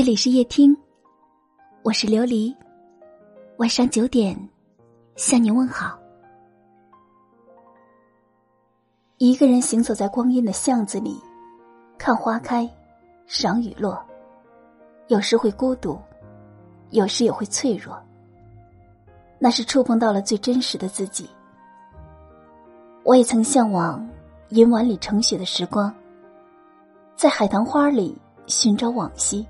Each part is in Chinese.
这里是夜听，我是琉璃。晚上九点，向你问好。一个人行走在光阴的巷子里，看花开，赏雨落，有时会孤独，有时也会脆弱。那是触碰到了最真实的自己。我也曾向往银碗里盛雪的时光，在海棠花里寻找往昔。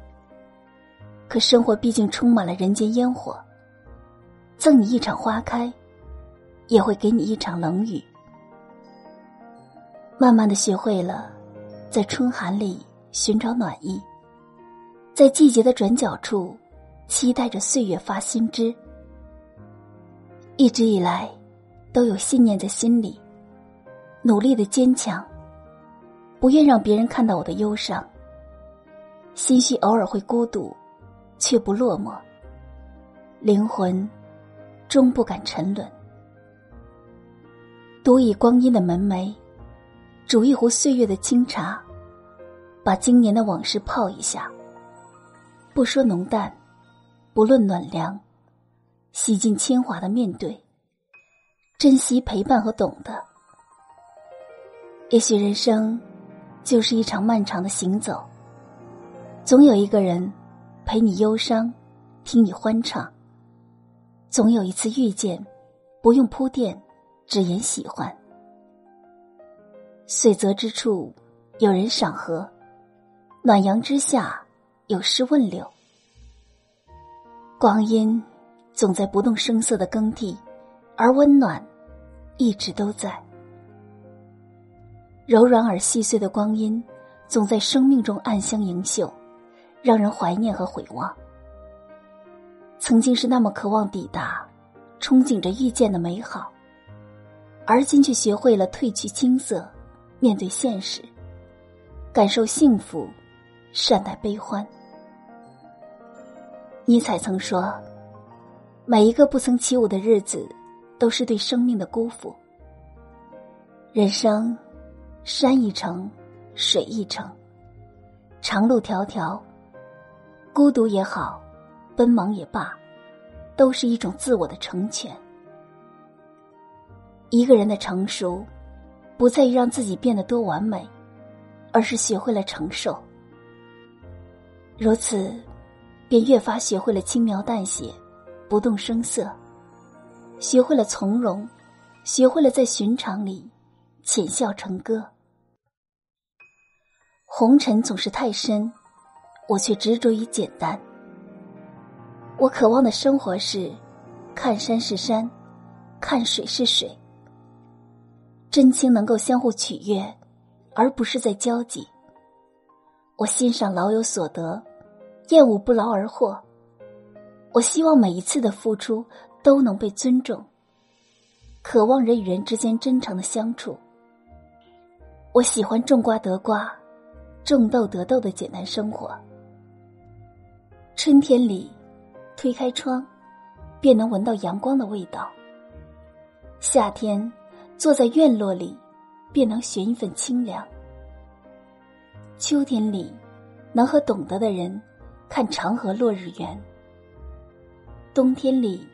可生活毕竟充满了人间烟火，赠你一场花开，也会给你一场冷雨。慢慢的学会了，在春寒里寻找暖意，在季节的转角处，期待着岁月发新枝。一直以来，都有信念在心里，努力的坚强，不愿让别人看到我的忧伤。心绪偶尔会孤独。却不落寞，灵魂终不敢沉沦。独倚光阴的门楣，煮一壶岁月的清茶，把今年的往事泡一下。不说浓淡，不论暖凉，洗尽铅华的面对，珍惜陪伴和懂得。也许人生就是一场漫长的行走，总有一个人。陪你忧伤，听你欢唱。总有一次遇见，不用铺垫，只言喜欢。岁泽之处，有人赏荷；暖阳之下，有诗问柳。光阴总在不动声色的更替，而温暖一直都在。柔软而细碎的光阴，总在生命中暗香盈袖。让人怀念和回望。曾经是那么渴望抵达，憧憬着遇见的美好，而今却学会了褪去青涩，面对现实，感受幸福，善待悲欢。尼采曾说：“每一个不曾起舞的日子，都是对生命的辜负。”人生，山一程，水一程，长路迢迢。孤独也好，奔忙也罢，都是一种自我的成全。一个人的成熟，不在于让自己变得多完美，而是学会了承受。如此，便越发学会了轻描淡写，不动声色，学会了从容，学会了在寻常里浅笑成歌。红尘总是太深。我却执着于简单。我渴望的生活是，看山是山，看水是水。真情能够相互取悦，而不是在交集。我欣赏老有所得，厌恶不劳而获。我希望每一次的付出都能被尊重，渴望人与人之间真诚的相处。我喜欢种瓜得瓜，种豆得豆的简单生活。春天里，推开窗，便能闻到阳光的味道。夏天，坐在院落里，便能寻一份清凉。秋天里，能和懂得的人看长河落日圆。冬天里，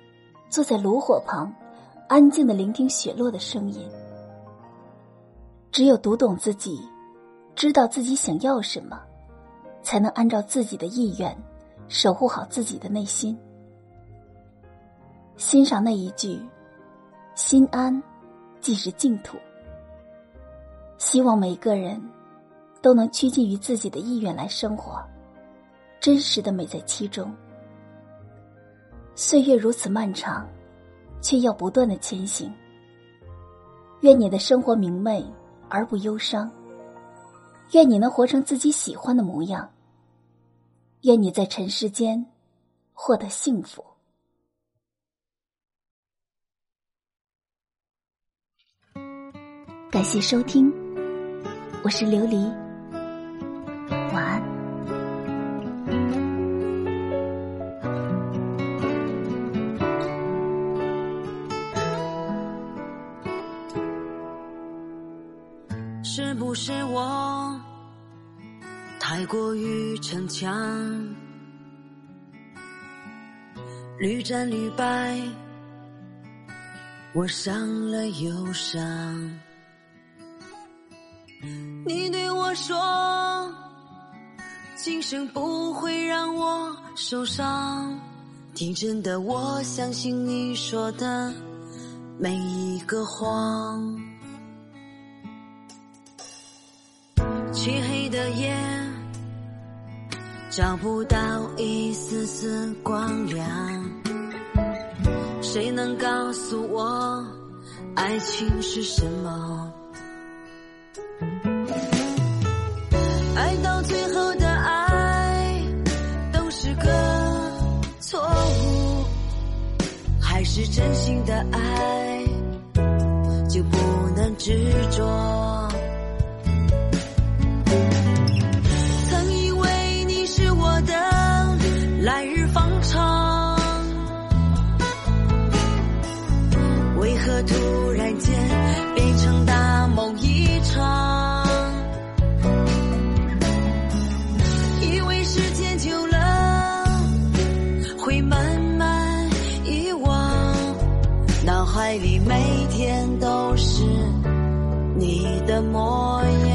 坐在炉火旁，安静的聆听雪落的声音。只有读懂自己，知道自己想要什么，才能按照自己的意愿。守护好自己的内心，欣赏那一句“心安，即是净土”。希望每个人都能趋近于自己的意愿来生活，真实的美在其中。岁月如此漫长，却要不断的前行。愿你的生活明媚而不忧伤，愿你能活成自己喜欢的模样。愿你在尘世间获得幸福。感谢收听，我是琉璃，晚安。是不是我？太过于逞强，屡战屡败，我伤了又伤。你对我说，今生不会让我受伤。天真的我相信你说的每一个谎。漆黑的夜，找不到一丝丝光亮。谁能告诉我，爱情是什么？爱到最后的爱都是个错误，还是真心的爱就不能执着？会慢慢遗忘，脑海里每天都是你的模样。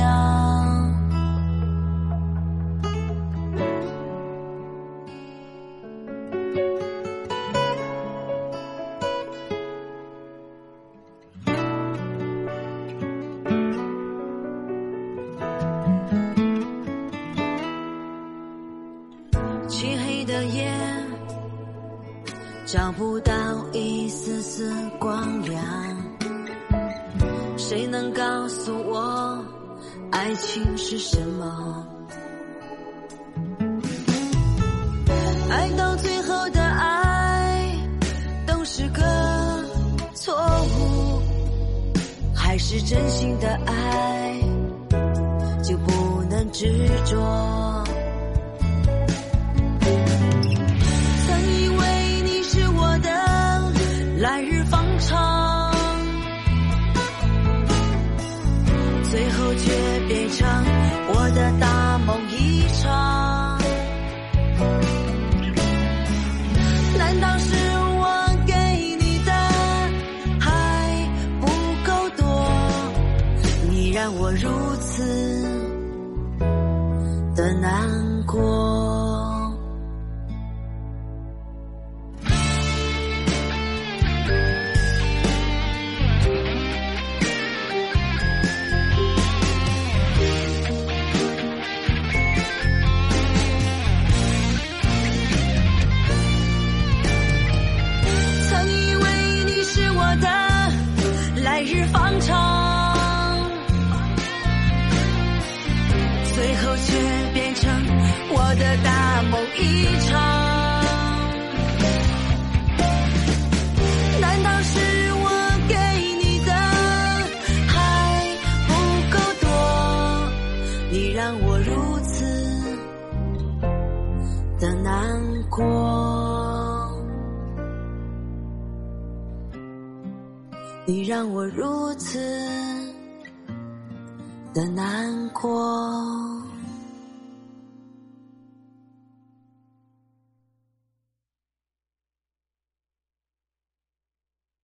找不到一丝丝光亮。谁能告诉我，爱情是什么？爱到最后的爱都是个错误，还是真心的爱就不能执着？后却变成我的大梦一场。难道是我给你的还不够多？你让我如此的难过。一场。难道是我给你的还不够多？你让我如此的难过。你让我如此的难过。